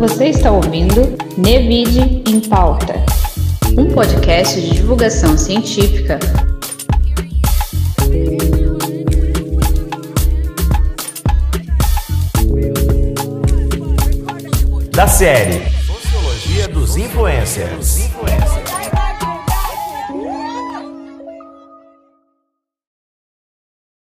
Você está ouvindo Nevide em Pauta, um podcast de divulgação científica da série Sociologia dos Influencers.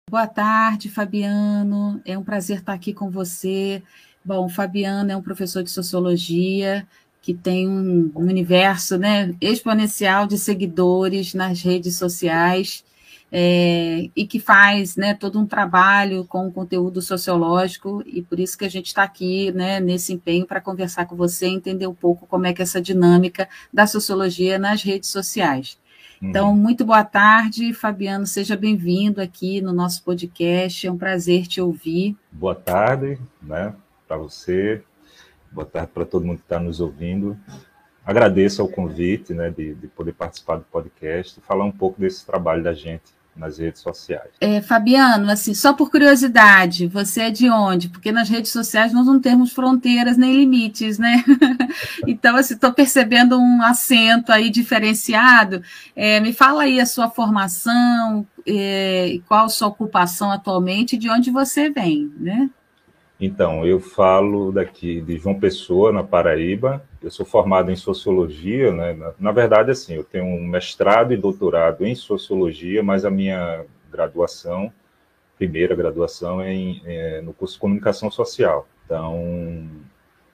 Boa tarde, Fabiano. É um prazer estar aqui com você. Bom, o Fabiano é um professor de sociologia que tem um universo né, exponencial de seguidores nas redes sociais é, e que faz né, todo um trabalho com conteúdo sociológico, e por isso que a gente está aqui né, nesse empenho para conversar com você, entender um pouco como é que é essa dinâmica da sociologia nas redes sociais. Então, uhum. muito boa tarde, Fabiano, seja bem-vindo aqui no nosso podcast, é um prazer te ouvir. Boa tarde, né, para você, boa tarde para todo mundo que está nos ouvindo. Agradeço ao convite, né, de, de poder participar do podcast e falar um pouco desse trabalho da gente nas redes sociais. É, Fabiano, assim, só por curiosidade, você é de onde? Porque nas redes sociais nós não temos fronteiras nem limites, né? então, assim, estou percebendo um acento aí diferenciado. É, me fala aí a sua formação, é, qual a sua ocupação atualmente e de onde você vem, né? Então, eu falo daqui de João Pessoa, na Paraíba. Eu sou formado em sociologia, né? Na, na, verdade, assim, eu tenho um mestrado e doutorado em sociologia, mas a minha graduação, primeira graduação, é, em, é no curso de comunicação social. Então,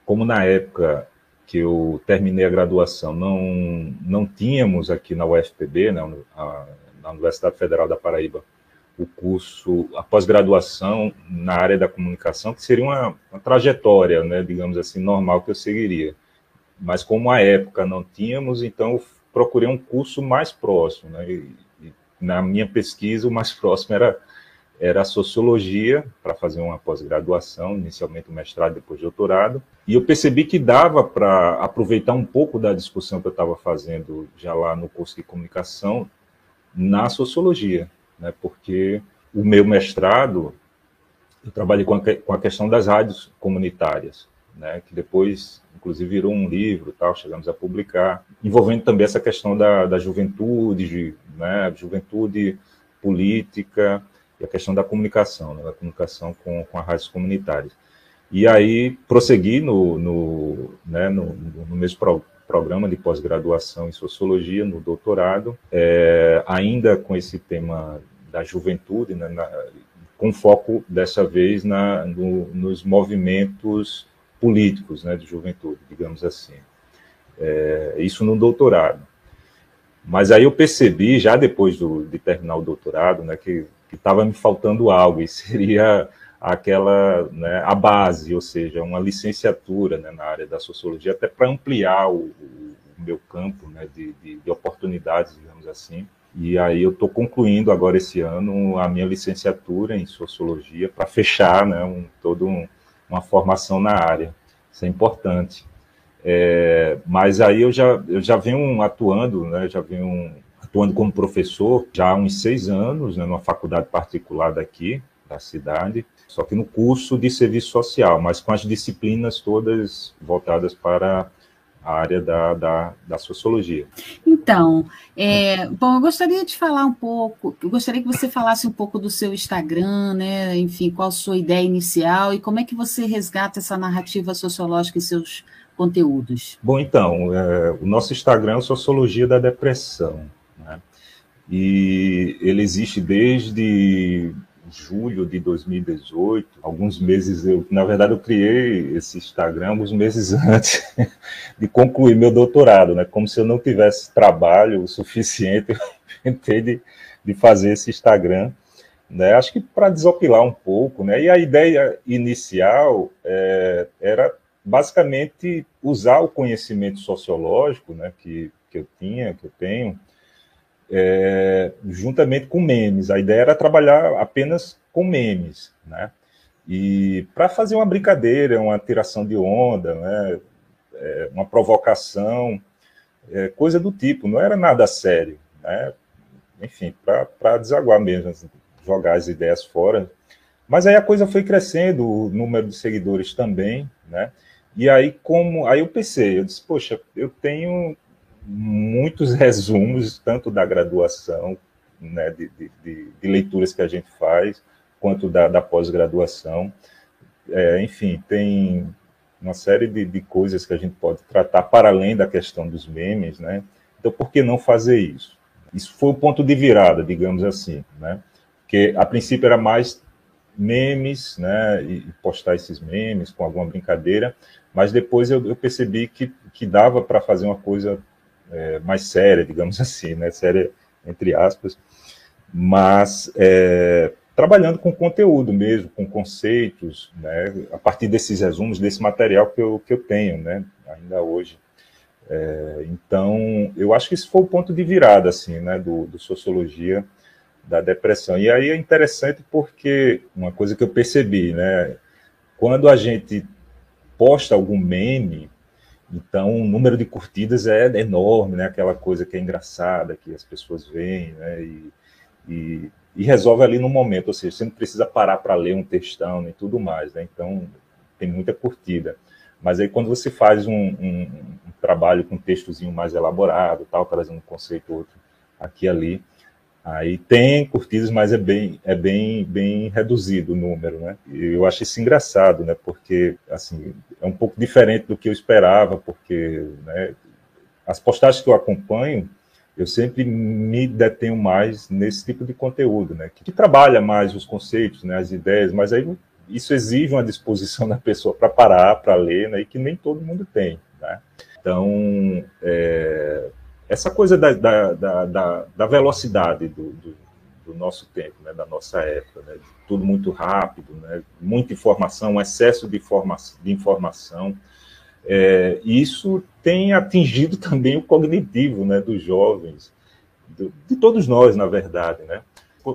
como na época que eu terminei a graduação, não, não tínhamos aqui na UFPB, né, na Universidade Federal da Paraíba, o curso, a pós-graduação na área da comunicação, que seria uma, uma, trajetória, né, digamos assim, normal que eu seguiria. Mas como a época não tínhamos, então eu procurei um curso mais próximo. Né, e, e na minha pesquisa, o mais próximo era, era a sociologia, para fazer uma pós-graduação, inicialmente o mestrado, depois doutorado. E eu percebi que dava para aproveitar um pouco da discussão que eu estava fazendo já lá no curso de comunicação na sociologia né, porque o meu mestrado, eu trabalhei com a, com a questão das rádios comunitárias, né, que depois, inclusive, virou um livro, tal, chegamos a publicar, envolvendo também essa questão da, da juventude, né, juventude política e a questão da comunicação, né, da comunicação com, com as rádios comunitárias. E aí prossegui no, no, né, no, no mesmo programa de pós-graduação em sociologia, no doutorado, é, ainda com esse tema da juventude, né, na, com foco dessa vez na, no, nos movimentos políticos né, de juventude, digamos assim. É, isso no doutorado. Mas aí eu percebi, já depois do, de terminar o doutorado, né, que estava me faltando algo, e seria aquela né, a base, ou seja, uma licenciatura né, na área da sociologia, até para ampliar o, o, meu campo né, de, de, de, oportunidades, digamos assim. E aí eu estou concluindo agora esse ano a minha licenciatura em sociologia para fechar né, um, toda um, uma formação na área. Isso é importante. É, mas aí eu já, eu já venho atuando, né, já venho atuando como professor já há uns seis anos, né, numa faculdade particular daqui, da cidade, só que no curso de serviço social, mas com as disciplinas todas voltadas para a área da, da, da sociologia. Então, é, bom, eu gostaria de falar um pouco, eu gostaria que você falasse um pouco do seu Instagram, né? Enfim, qual a sua ideia inicial e como é que você resgata essa narrativa sociológica em seus conteúdos? Bom, então, é, o nosso Instagram é Sociologia da Depressão, né? E ele existe desde julho de 2018, alguns meses eu, na verdade, eu criei esse Instagram alguns meses antes de concluir meu doutorado, né? Como se eu não tivesse trabalho o suficiente, eu tentei de, de fazer esse Instagram, né? Acho que para desopilar um pouco, né? E a ideia inicial é, era basicamente usar o conhecimento sociológico, né? Que, que eu tinha, que eu tenho, é, juntamente com memes. A ideia era trabalhar apenas com memes, né? E para fazer uma brincadeira, uma tiração de onda, né? É, uma provocação, é, coisa do tipo, não era nada sério, né? Enfim, para desaguar mesmo, assim, jogar as ideias fora. Mas aí a coisa foi crescendo, o número de seguidores também, né? E aí, como aí eu pensei, eu disse, poxa, eu tenho muitos resumos, tanto da graduação, né, de, de, de leituras que a gente faz, quanto da, da pós-graduação. É, enfim, tem uma série de, de coisas que a gente pode tratar para além da questão dos memes, né? Então, por que não fazer isso? Isso foi o ponto de virada, digamos assim, né? Porque a princípio era mais memes, né? E postar esses memes com alguma brincadeira, mas depois eu, eu percebi que, que dava para fazer uma coisa é, mais séria, digamos assim, né? Séria entre aspas, mas é, trabalhando com conteúdo mesmo, com conceitos, né, a partir desses resumos, desse material que eu, que eu tenho, né, ainda hoje. É, então, eu acho que esse foi o ponto de virada, assim, né, do, do Sociologia da Depressão. E aí é interessante porque uma coisa que eu percebi, né, quando a gente posta algum meme, então o número de curtidas é enorme, né, aquela coisa que é engraçada, que as pessoas veem, né, e, e e resolve ali no momento, ou seja, você não precisa parar para ler um textão nem tudo mais, né? Então tem muita curtida. Mas aí quando você faz um, um, um trabalho com um textozinho mais elaborado, tal, trazendo um conceito outro aqui e ali, aí tem curtidas, mas é bem é bem bem reduzido o número, né? E eu acho isso engraçado, né? Porque assim é um pouco diferente do que eu esperava, porque né, as postagens que eu acompanho eu sempre me detenho mais nesse tipo de conteúdo, né? Que, trabalha mais os conceitos, né? As ideias, mas aí isso exige uma disposição da pessoa para parar, para ler, né? E que nem todo mundo tem, né? Então, é, essa coisa da, da, da, da velocidade do, do, do, nosso tempo, né? Da nossa época, né? Tudo muito rápido, né? Muita informação, um excesso de, forma, de informação é, isso tem atingido também o cognitivo né, dos jovens, do, de todos nós, na verdade. Né?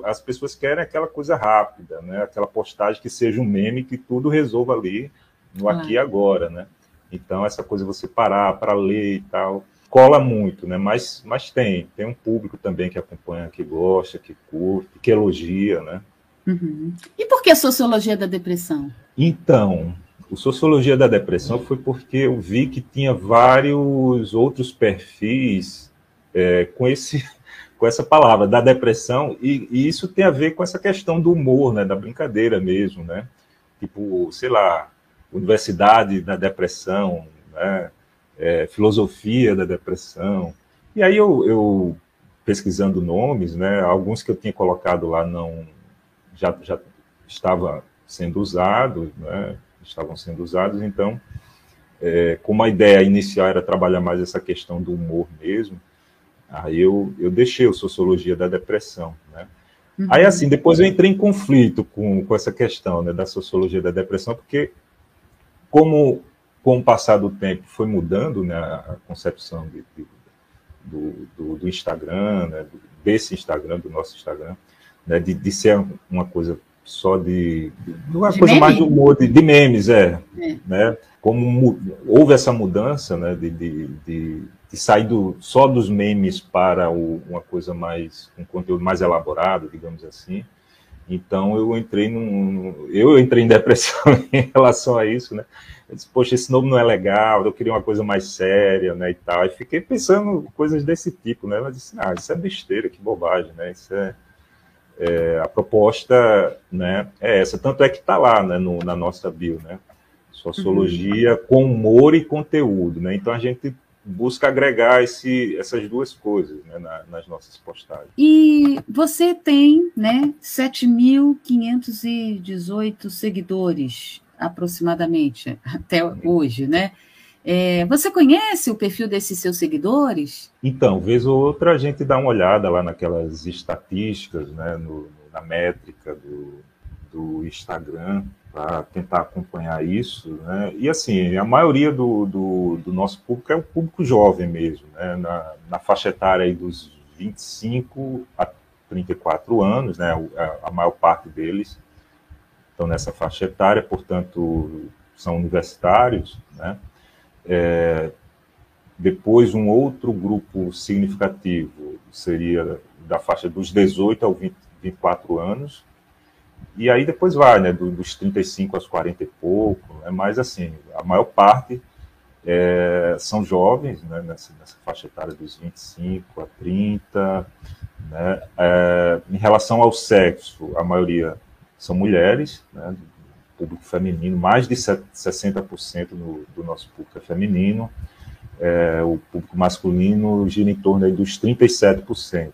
As pessoas querem aquela coisa rápida, né? aquela postagem que seja um meme que tudo resolva ali, no aqui e agora. Né? Então, essa coisa você parar para ler e tal, cola muito, né? mas, mas tem, tem um público também que acompanha, que gosta, que curte, que elogia. Né? Uhum. E por que a sociologia da depressão? Então, o Sociologia da Depressão foi porque eu vi que tinha vários outros perfis é, com, esse, com essa palavra, da depressão, e, e, isso tem a ver com essa questão do humor, né, da brincadeira mesmo, né? Tipo, sei lá, Universidade da Depressão, né? É, filosofia da Depressão. E aí eu, eu, pesquisando nomes, né, alguns que eu tinha colocado lá não já, já estava sendo usado, né? estavam sendo usados. Então, é, como a ideia inicial era trabalhar mais essa questão do humor mesmo, aí eu, eu deixei o Sociologia da Depressão, né? Uhum. Aí, assim, depois eu entrei em conflito com, com essa questão né, da Sociologia da Depressão, porque como com o passar do tempo foi mudando né, a concepção de, de, do, do, do, Instagram, né, desse Instagram, do nosso Instagram, né, de, de ser uma coisa só de, de uma de coisa meme? mais de humor, de, de memes, é, é, né? Como houve essa mudança, né, de, de, sair do, só dos memes para o, uma coisa mais, um conteúdo mais elaborado, digamos assim. Então eu entrei num, eu entrei em depressão em relação a isso, né? Eu disse, poxa, esse nome não é legal, eu queria uma coisa mais séria, né, e tal. E fiquei pensando coisas desse tipo, né? Ela disse, ah, isso é besteira, que bobagem, né? Isso é é, a proposta né, é essa, tanto é que está lá né, no, na nossa bio, né? Sociologia uhum. com humor e conteúdo, né? Então a gente busca agregar esse, essas duas coisas né, na, nas nossas postagens. E você tem né, 7.518 seguidores, aproximadamente, até hoje, né? É, você conhece o perfil desses seus seguidores? Então, vez ou outra a gente dá uma olhada lá naquelas estatísticas, né, no, na métrica do, do Instagram, para tentar acompanhar isso. Né? E assim, a maioria do, do, do, nosso público é o público jovem mesmo, né? na, na faixa etária dos 25 a 34 anos, né? a, a maior parte deles estão nessa faixa etária, portanto, são universitários, né? É, depois, um outro grupo significativo seria da faixa dos 18 ao 20, 24 anos. E aí depois vai, né, dos 35 aos 40 e pouco, né, mas assim, a maior parte é, são jovens, né, nessa, nessa, faixa etária dos 25 a 30, né, é, em relação ao sexo, a maioria são mulheres, né, público feminino, mais de 60% no, do nosso público é feminino, é, o público masculino gira em torno dos 37%.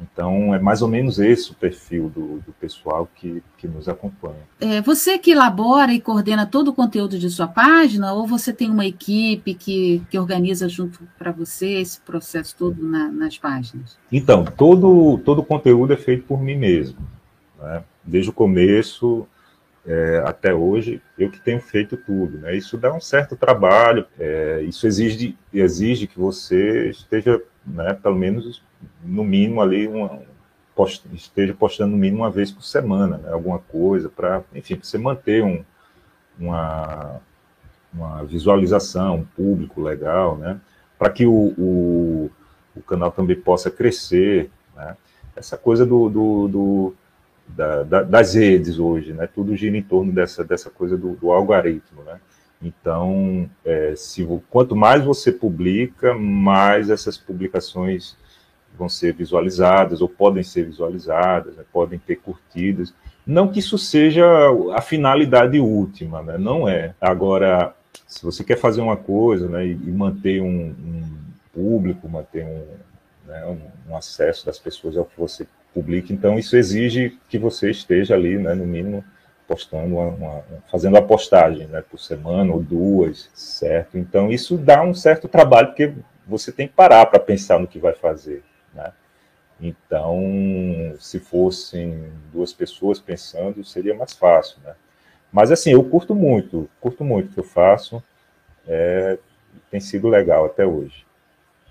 Então, é mais ou menos esse o perfil do, do pessoal que, que nos acompanha. É, você que elabora e coordena todo o conteúdo de sua página, ou você tem uma equipe que, que organiza junto para você esse processo todo na, nas páginas? Então, todo, todo o conteúdo é feito por mim mesmo. Né? Desde o começo é, até hoje, eu que tenho feito tudo. Né? Isso dá um certo trabalho, é, isso exige, exige que você esteja, né, pelo menos no mínimo ali uma, post, esteja postando no mínimo uma vez por semana, né, alguma coisa para, enfim, você manter um, uma, uma visualização, um público legal, né, para que o, o, o, canal também possa crescer, né, essa coisa do, do, do da, da, das redes hoje, né, tudo gira em torno dessa, dessa coisa do, do algoritmo, né, então, é, se, quanto mais você publica, mais essas publicações vão ser visualizadas ou podem ser visualizadas, né, podem ter curtidas. Não que isso seja a finalidade última, né, não é. Agora, se você quer fazer uma coisa né, e, manter um, um, público, manter um, né, um, um, acesso das pessoas ao que você publica, então isso exige que você esteja ali, né, no mínimo, postando uma, uma, fazendo a postagem né, por semana ou duas, certo? Então isso dá um certo trabalho, porque você tem que parar para pensar no que vai fazer. Né? Então, se fossem duas pessoas pensando, seria mais fácil, né? Mas assim, eu curto muito, curto muito o que eu faço, é, tem sido legal até hoje.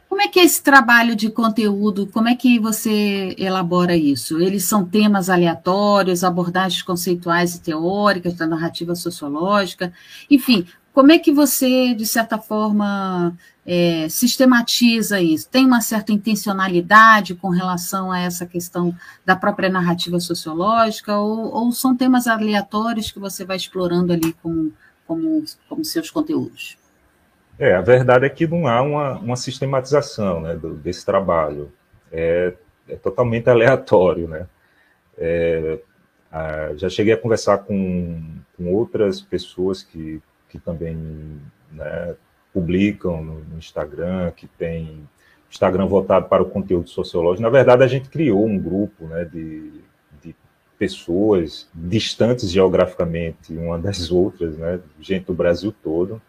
Como é que é esse trabalho de conteúdo? Como é que você elabora isso? Eles são temas aleatórios, abordagens conceituais e teóricas da narrativa sociológica, enfim, como é que você, de certa forma, é, sistematiza isso? Tem uma certa intencionalidade com relação a essa questão da própria narrativa sociológica, ou, ou são temas aleatórios que você vai explorando ali como, como, como seus conteúdos? É, a verdade é que não há uma, uma sistematização né, do, desse trabalho. É, é, totalmente aleatório, né? É, a, já cheguei a conversar com, com outras pessoas que que também né, publicam no Instagram, que tem Instagram voltado para o conteúdo sociológico. Na verdade, a gente criou um grupo né, de, de pessoas distantes geograficamente uma das outras, né, gente do Brasil todo,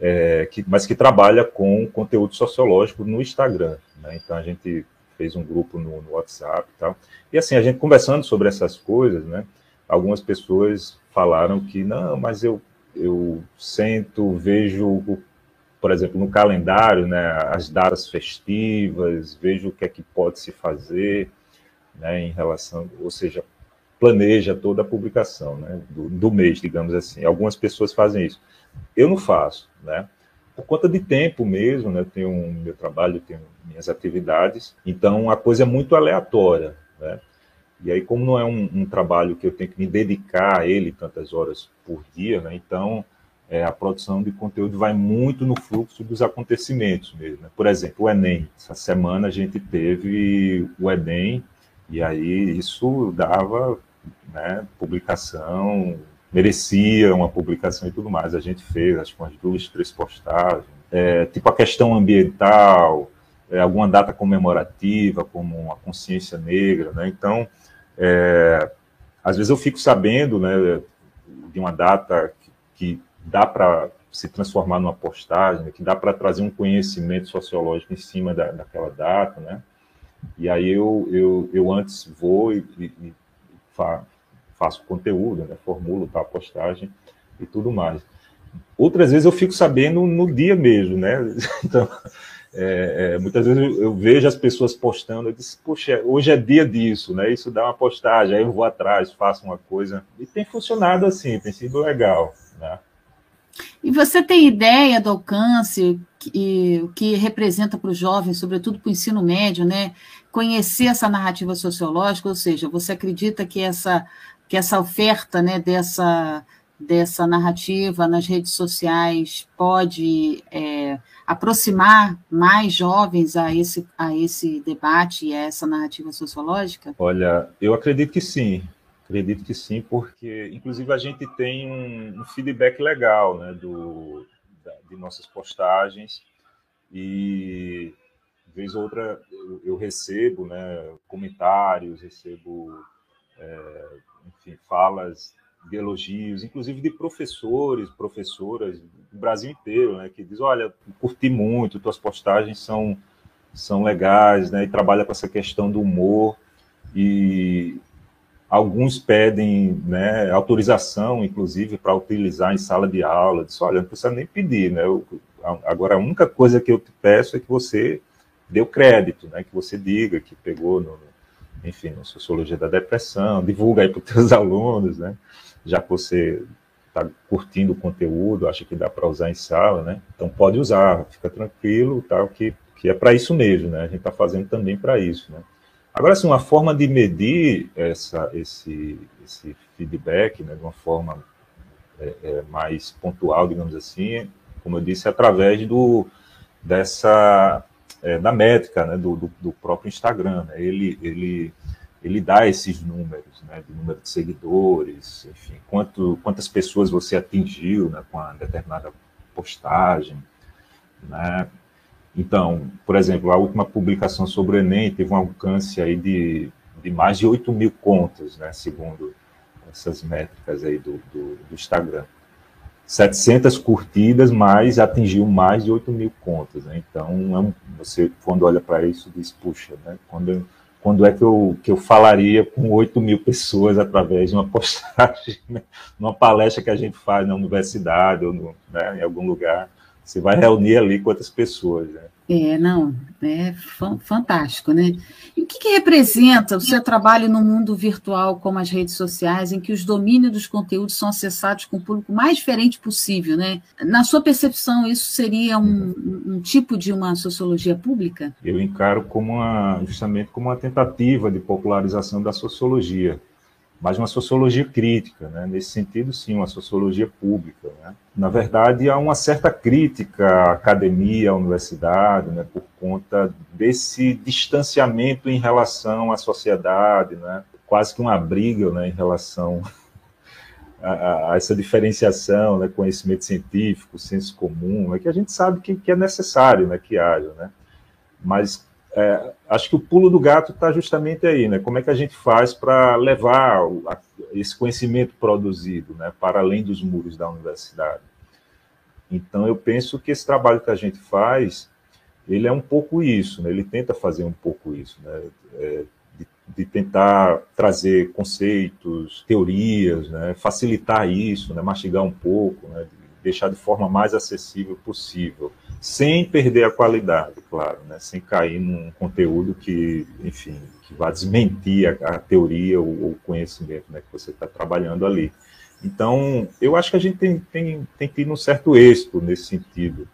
é, que, mas que trabalha com conteúdo sociológico no Instagram. Né? Então, a gente fez um grupo no, no, WhatsApp e tal. E assim, a gente conversando sobre essas coisas, né, algumas pessoas falaram que, não, mas eu eu sento, vejo, por exemplo, no calendário, né, as datas festivas, vejo o que é que pode se fazer, né, em relação, ou seja, planeja toda a publicação, né, do, do mês, digamos assim. Algumas pessoas fazem isso. Eu não faço, né? Por conta de tempo mesmo, né? Eu tenho meu trabalho, tenho minhas atividades, então a coisa é muito aleatória, né? E aí, como não é um, um, trabalho que eu tenho que me dedicar a ele tantas horas por dia, né? então é, a produção de conteúdo vai muito no fluxo dos acontecimentos mesmo. Né? Por exemplo, o Enem. Essa semana a gente teve o Enem, e aí isso dava né, publicação, merecia uma publicação e tudo mais. A gente fez, acho que umas duas, três postagens. É, tipo a questão ambiental, é, alguma data comemorativa, como a consciência negra, né? Então, é, às vezes eu fico sabendo né, de uma data que, que dá para se transformar numa postagem, né, que dá para trazer um conhecimento sociológico em cima da, daquela data, né? E aí eu, eu, eu antes vou e, e, e fa, faço conteúdo, né, formulo tal postagem e tudo mais. Outras vezes eu fico sabendo no dia mesmo, né? Então, é, é, muitas vezes eu, vejo as pessoas postando, eu disse, poxa, hoje é dia disso, né? Isso dá uma postagem, aí eu vou atrás, faço uma coisa. E tem funcionado assim, tem sido legal, né? E você tem ideia do alcance? que, que representa para os jovens, sobretudo para o ensino médio, né? Conhecer essa narrativa sociológica, ou seja, você acredita que essa, que essa oferta né, dessa, dessa narrativa nas redes sociais pode é, aproximar mais jovens a esse, a esse debate e a essa narrativa sociológica? Olha, eu acredito que sim. Acredito que sim, porque inclusive a gente tem um, um feedback legal né, do, de nossas postagens e vez ou outra eu, eu recebo né, comentários, recebo é, enfim, falas de elogios, inclusive de professores, professoras do Brasil inteiro, né, que diz, olha, curti muito, tuas postagens são são legais, né, e trabalha com essa questão do humor e Alguns pedem né, autorização, inclusive, para utilizar em sala de aula. Disse, olha, não precisa nem pedir. Né? Eu, agora, a única coisa que eu te peço é que você dê o crédito, né? que você diga que pegou, no, enfim, na Sociologia da Depressão, divulga aí para os seus alunos, né? Já que você está curtindo o conteúdo, acha que dá para usar em sala, né? então pode usar, fica tranquilo, tal, que, que é para isso mesmo, né? a gente está fazendo também para isso. Né? Agora, assim, uma forma de medir essa, esse, esse feedback, né, de uma forma é, é, mais pontual, digamos assim, como eu disse, é através do, dessa, é, da métrica né, do, do, do, próprio Instagram. Né? Ele, ele, ele dá esses números, né, de número de seguidores, enfim, quanto, quantas pessoas você atingiu né, com a determinada postagem, né, então, por exemplo, a última publicação sobre o Enem teve um alcance aí de, de mais de 8 mil contas, né, segundo essas métricas aí do, do, do Instagram. 700 curtidas, mas atingiu mais de 8 mil contas. Né? Então, é você, quando olha para isso, diz, puxa, né? quando, quando é que eu, que eu falaria com 8 mil pessoas através de uma postagem, né? numa palestra que a gente faz na universidade ou no, né, em algum lugar? Você vai reunir ali quantas pessoas, né? É, não, é fantástico, né? E o que, que, representa o seu trabalho no mundo virtual, como as redes sociais, em que os domínios dos conteúdos são acessados com o público mais diferente possível, né? Na sua percepção, isso seria um, um tipo de uma sociologia pública? Eu encaro como uma, justamente como uma tentativa de popularização da sociologia mas uma sociologia crítica, né? nesse sentido, sim, uma sociologia pública. Né? Na verdade, há uma certa crítica à academia, à universidade, né? por conta desse distanciamento em relação à sociedade, né? quase que uma briga né? em relação a, a, essa diferenciação, né? conhecimento científico, senso comum, né? que a gente sabe que, que é necessário né? que haja, né? mas é, acho que o pulo do gato está justamente aí, né? Como é que a gente faz para levar esse conhecimento produzido, né, para além dos muros da universidade? Então, eu penso que esse trabalho que a gente faz, ele é um pouco isso, né? Ele tenta fazer um pouco isso, né? É, de, de, tentar trazer conceitos, teorias, né? Facilitar isso, né? Mastigar um pouco, né? Deixar de forma mais acessível possível sem perder a qualidade, claro, né? sem cair num conteúdo que, enfim, que vá desmentir a, a teoria ou o conhecimento né, que você está trabalhando ali. Então, eu acho que a gente tem, tem, tem tido um certo êxito nesse sentido,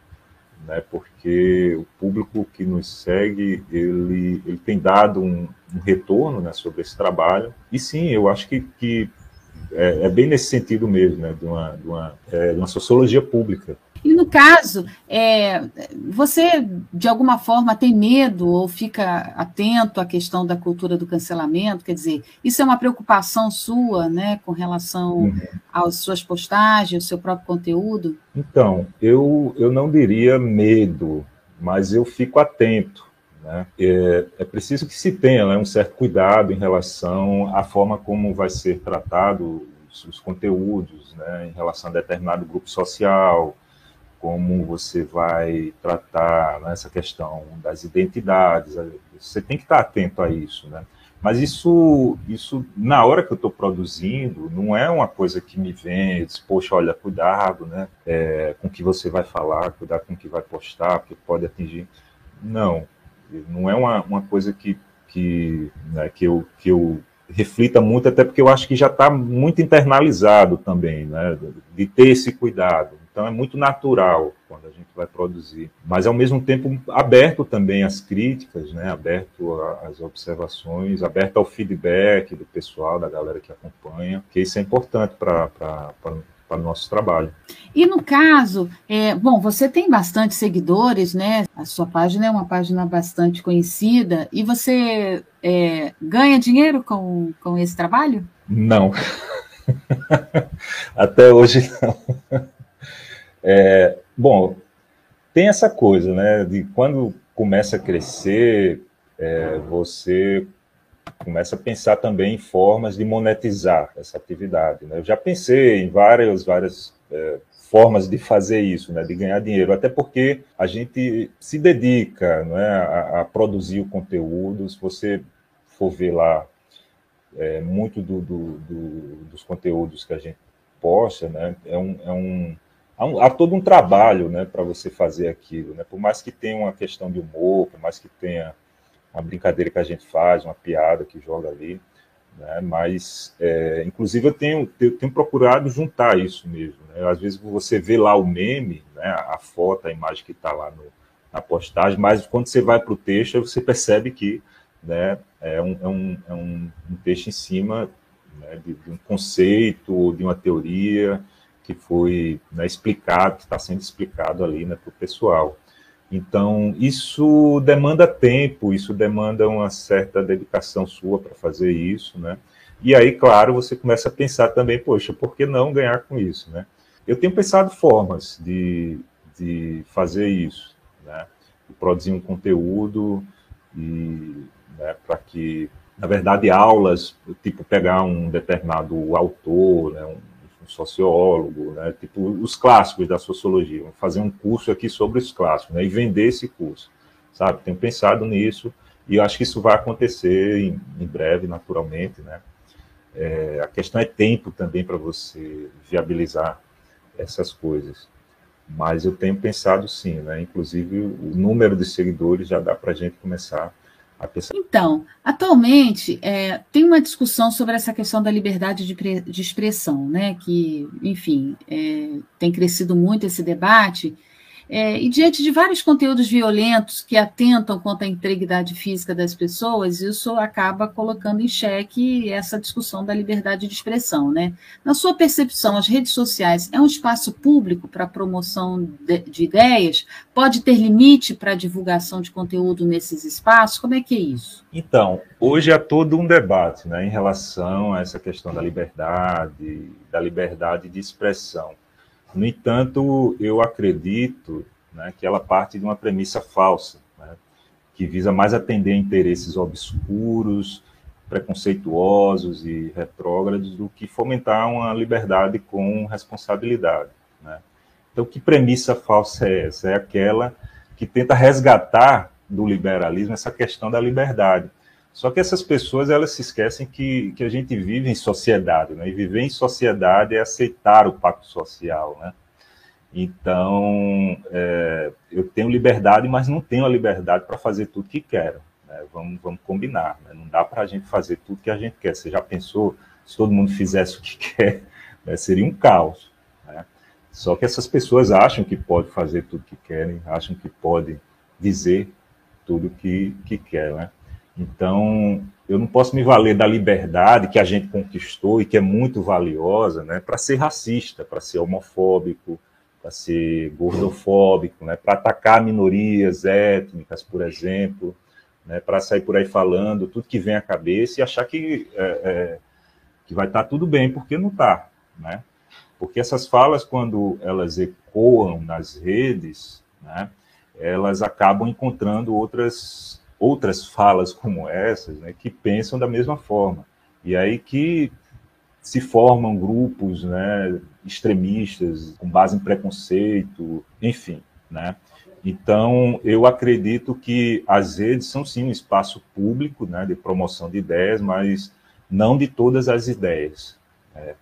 né, porque o público que nos segue, ele, ele tem dado um, um retorno né, sobre esse trabalho, e sim, eu acho que, que é, é, bem nesse sentido mesmo, né, de, uma, de, uma, é, de uma sociologia pública, e no caso, é, você de alguma forma tem medo ou fica atento à questão da cultura do cancelamento? Quer dizer, isso é uma preocupação sua, né, com relação uhum. às suas postagens, ao seu próprio conteúdo? Então, eu, eu não diria medo, mas eu fico atento. Né? É, é preciso que se tenha né, um certo cuidado em relação à forma como vai ser tratado os, os conteúdos, né, em relação a determinado grupo social, como você vai tratar nessa questão das identidades. Você tem que estar atento a isso, né? Mas isso, isso na hora que eu estou produzindo, não é uma coisa que me vem, diz, poxa, olha, cuidado, né? É, com o que você vai falar, cuidado com o que vai postar, porque pode atingir. Não, não é uma, uma coisa que, que, né, que, eu, que eu reflita muito, até porque eu acho que já está muito internalizado também, né? De ter esse cuidado. Então é muito natural quando a gente vai produzir, mas ao mesmo tempo aberto também às críticas, né? aberto às observações, aberto ao feedback do pessoal, da galera que acompanha, que isso é importante para para o nosso trabalho. E no caso, é, bom, você tem bastante seguidores, né? A sua página é uma página bastante conhecida e você é, ganha dinheiro com, com esse trabalho? Não. Até hoje não. É, bom, tem essa coisa, né? De quando começa a crescer, é, você começa a pensar também em formas de monetizar essa atividade. Né? Eu já pensei em várias, várias é, formas de fazer isso, né? de ganhar dinheiro, até porque a gente se dedica né, a, a produzir o conteúdo. Se você for ver lá é, muito do, do, do, dos conteúdos que a gente posta, né, é um, é um há, um, há todo um trabalho né, para você fazer aquilo. Né? Por mais que tenha uma questão de humor, por mais que tenha uma brincadeira que a gente faz, uma piada que joga ali, né? mas, é, inclusive, eu tenho, eu tenho procurado juntar isso mesmo. Né? Às vezes você vê lá o meme, né? a foto, a imagem que está lá no, na postagem, mas quando você vai para o texto, você percebe que né, é, um, é, um, é um, um texto em cima né, de, de, um conceito, de uma teoria que foi né, explicado, que está sendo explicado ali né, para o pessoal. Então, isso demanda tempo, isso demanda uma certa dedicação sua para fazer isso, né? E aí, claro, você começa a pensar também, poxa, por que não ganhar com isso, né? Eu tenho pensado formas de, de fazer isso, né? De produzir um conteúdo e né, para que, na verdade, aulas, tipo pegar um determinado autor, né, um um sociólogo, né? tipo os clássicos da sociologia, fazer um curso aqui sobre os clássicos, né? E vender esse curso, sabe? Tenho pensado nisso e eu acho que isso vai acontecer em, em breve, naturalmente, né? É, a questão é tempo também para você viabilizar essas coisas. Mas eu tenho pensado sim, né? Inclusive o número de seguidores já dá para a gente começar então, atualmente é, tem uma discussão sobre essa questão da liberdade de, de expressão, né? Que, enfim, é, tem crescido muito esse debate é, e diante de vários conteúdos violentos que atentam contra a integridade física das pessoas, isso acaba colocando em xeque essa discussão da liberdade de expressão. Né? Na sua percepção, as redes sociais é um espaço público para promoção de, de, ideias? Pode ter limite para a divulgação de conteúdo nesses espaços? Como é que é isso? Então, hoje há todo um debate né, em relação a essa questão da liberdade, da liberdade de expressão. No entanto, eu acredito né, que ela parte de uma premissa falsa, né, que visa mais atender a interesses obscuros, preconceituosos e retrógrados do que fomentar uma liberdade com responsabilidade. Né? Então, que premissa falsa é essa? É aquela que tenta resgatar do liberalismo essa questão da liberdade. Só que essas pessoas elas se esquecem que, que a gente vive em sociedade, né? E viver em sociedade é aceitar o pacto social, né? Então, é, eu tenho liberdade, mas não tenho a liberdade para fazer tudo que quero. Né? Vamos, vamos combinar. Né? Não dá para a gente fazer tudo que a gente quer. Você já pensou se todo mundo fizesse o que quer? Né? Seria um caos. Né? Só que essas pessoas acham que pode fazer tudo que querem, acham que pode dizer tudo que, que quer, né? Então, eu não posso me valer da liberdade que a gente conquistou e que é muito valiosa, né, para ser racista, para ser homofóbico, para ser gordofóbico, né, para atacar minorias étnicas, por exemplo, né, para sair por aí falando tudo que vem à cabeça e achar que, é, é, que vai estar tá tudo bem, porque não está, né? Porque essas falas, quando elas ecoam nas redes, né, elas acabam encontrando outras outras falas como essas, né, que pensam da mesma forma. E aí que se formam grupos né, extremistas com base em preconceito, enfim. Né? Então, eu acredito que as redes são sim um espaço público né, de promoção de ideias, mas não de todas as ideias. Né?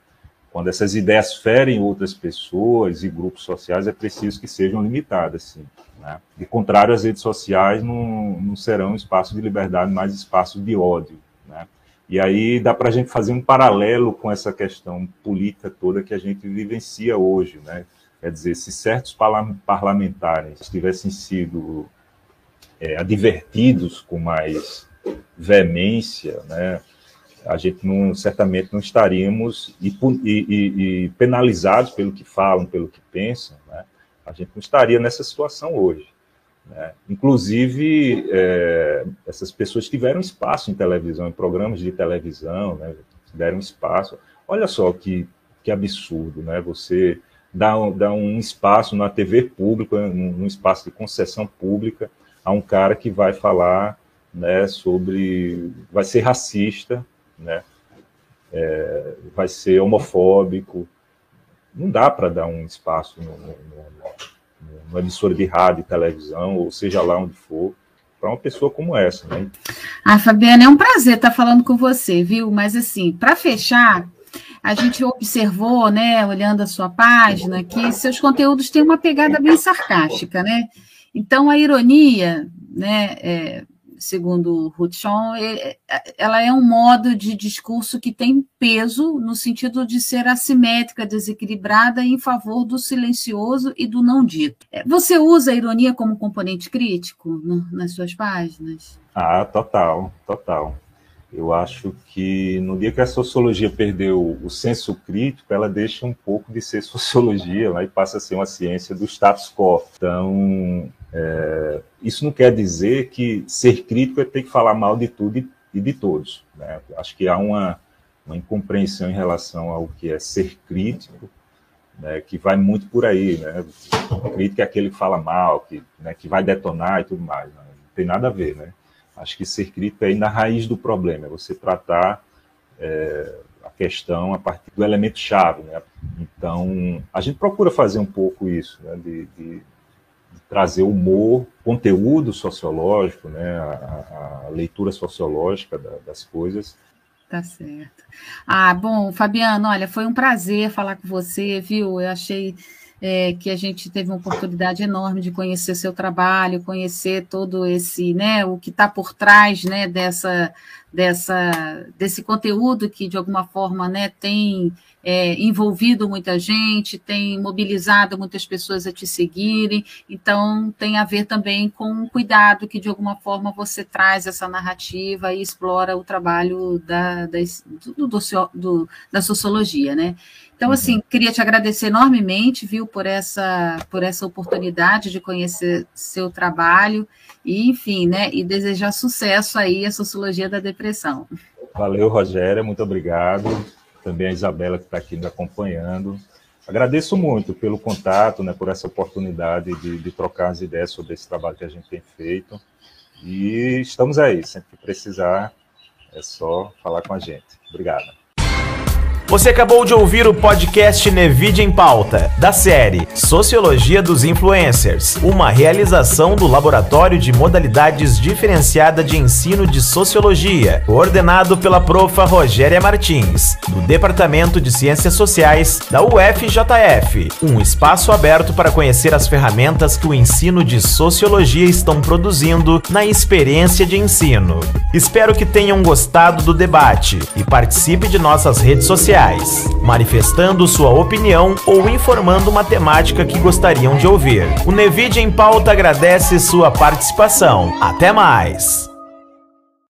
Quando essas ideias ferem outras pessoas e grupos sociais, é preciso que sejam limitadas, sim. Né? De contrário, as redes sociais não, não serão espaço de liberdade, mas espaço de ódio. Né? E aí dá para a gente fazer um paralelo com essa questão política toda que a gente vivencia hoje, né? Quer dizer, se certos parlamentares tivessem sido é, advertidos com mais veemência, né, a gente não, certamente não estaríamos e, e, e, penalizados pelo que falam, pelo que pensam, né, a gente não estaria nessa situação hoje. Né? Inclusive, é, essas pessoas tiveram espaço em televisão, em programas de televisão, né? deram espaço. Olha só que, que absurdo, né? Você dá, dá um espaço na TV pública, num, espaço de concessão pública, a um cara que vai falar né, sobre. vai ser racista, né? É, vai ser homofóbico. Não dá para dar um espaço no, no, no, no emissora de rádio, televisão, ou seja lá onde for, para uma pessoa como essa. Né? Ah, Fabiana, é um prazer estar falando com você, viu? Mas assim, para fechar, a gente observou, né, olhando a sua página, que seus conteúdos têm uma pegada bem sarcástica, né? Então, a ironia, né, é, segundo Hutchon, é, ela é um modo de discurso que tem peso no sentido de ser assimétrica, desequilibrada em favor do silencioso e do não dito. É, você usa a ironia como componente crítico no, nas suas páginas? Ah, total, total. Eu acho que no dia que a sociologia perdeu o senso crítico, ela deixa um pouco de ser sociologia né, e passa a ser uma ciência do status quo. Então, é, isso não quer dizer que ser crítico é ter que falar mal de tudo e, de todos. Né? Acho que há uma, uma, incompreensão em relação ao que é ser crítico, né, que vai muito por aí. Né? Crítico é aquele que fala mal, que, né, que vai detonar e tudo mais. Né? Não tem nada a ver, né? Acho que ser crítico é ir na raiz do problema, é você tratar é, a questão a partir do elemento chave. Né? Então, a gente procura fazer um pouco isso, né? de, de trazer humor, conteúdo sociológico, né? a, a leitura sociológica da, das coisas. Tá certo. Ah, bom, Fabiano, olha, foi um prazer falar com você, viu? Eu achei é, que a gente teve uma oportunidade enorme de conhecer seu trabalho, conhecer todo esse, né, o que está por trás, né, dessa, dessa, desse conteúdo que de alguma forma, né, tem é, envolvido muita gente, tem mobilizado muitas pessoas a te seguirem, então tem a ver também com o cuidado que de alguma forma você traz essa narrativa e explora o trabalho da, da, do, do, do, da sociologia, né? Então, uhum. assim, queria te agradecer enormemente, viu, por essa, por essa oportunidade de conhecer seu trabalho e, enfim, né, e desejar sucesso aí à Sociologia da Depressão. Valeu, Rogéria, muito obrigado. Também a Isabela que está aqui me acompanhando. Agradeço muito pelo contato, né, por essa oportunidade de, de trocar as ideias sobre esse trabalho que a gente tem feito. E estamos aí, sempre que precisar, é só falar com a gente. Obrigado. Você acabou de ouvir o podcast Nevid em Pauta, da série Sociologia dos Influencers, uma realização do Laboratório de Modalidades Diferenciada de Ensino de Sociologia, coordenado pela profa Rogéria Martins, do Departamento de Ciências Sociais da UFJF, um espaço aberto para conhecer as ferramentas que o ensino de Sociologia estão produzindo na experiência de ensino. Espero que tenham gostado do debate e participe de nossas redes sociais sociais, manifestando sua opinião ou informando uma temática que gostariam de ouvir. O Nevid em Pauta agradece sua participação. Até mais!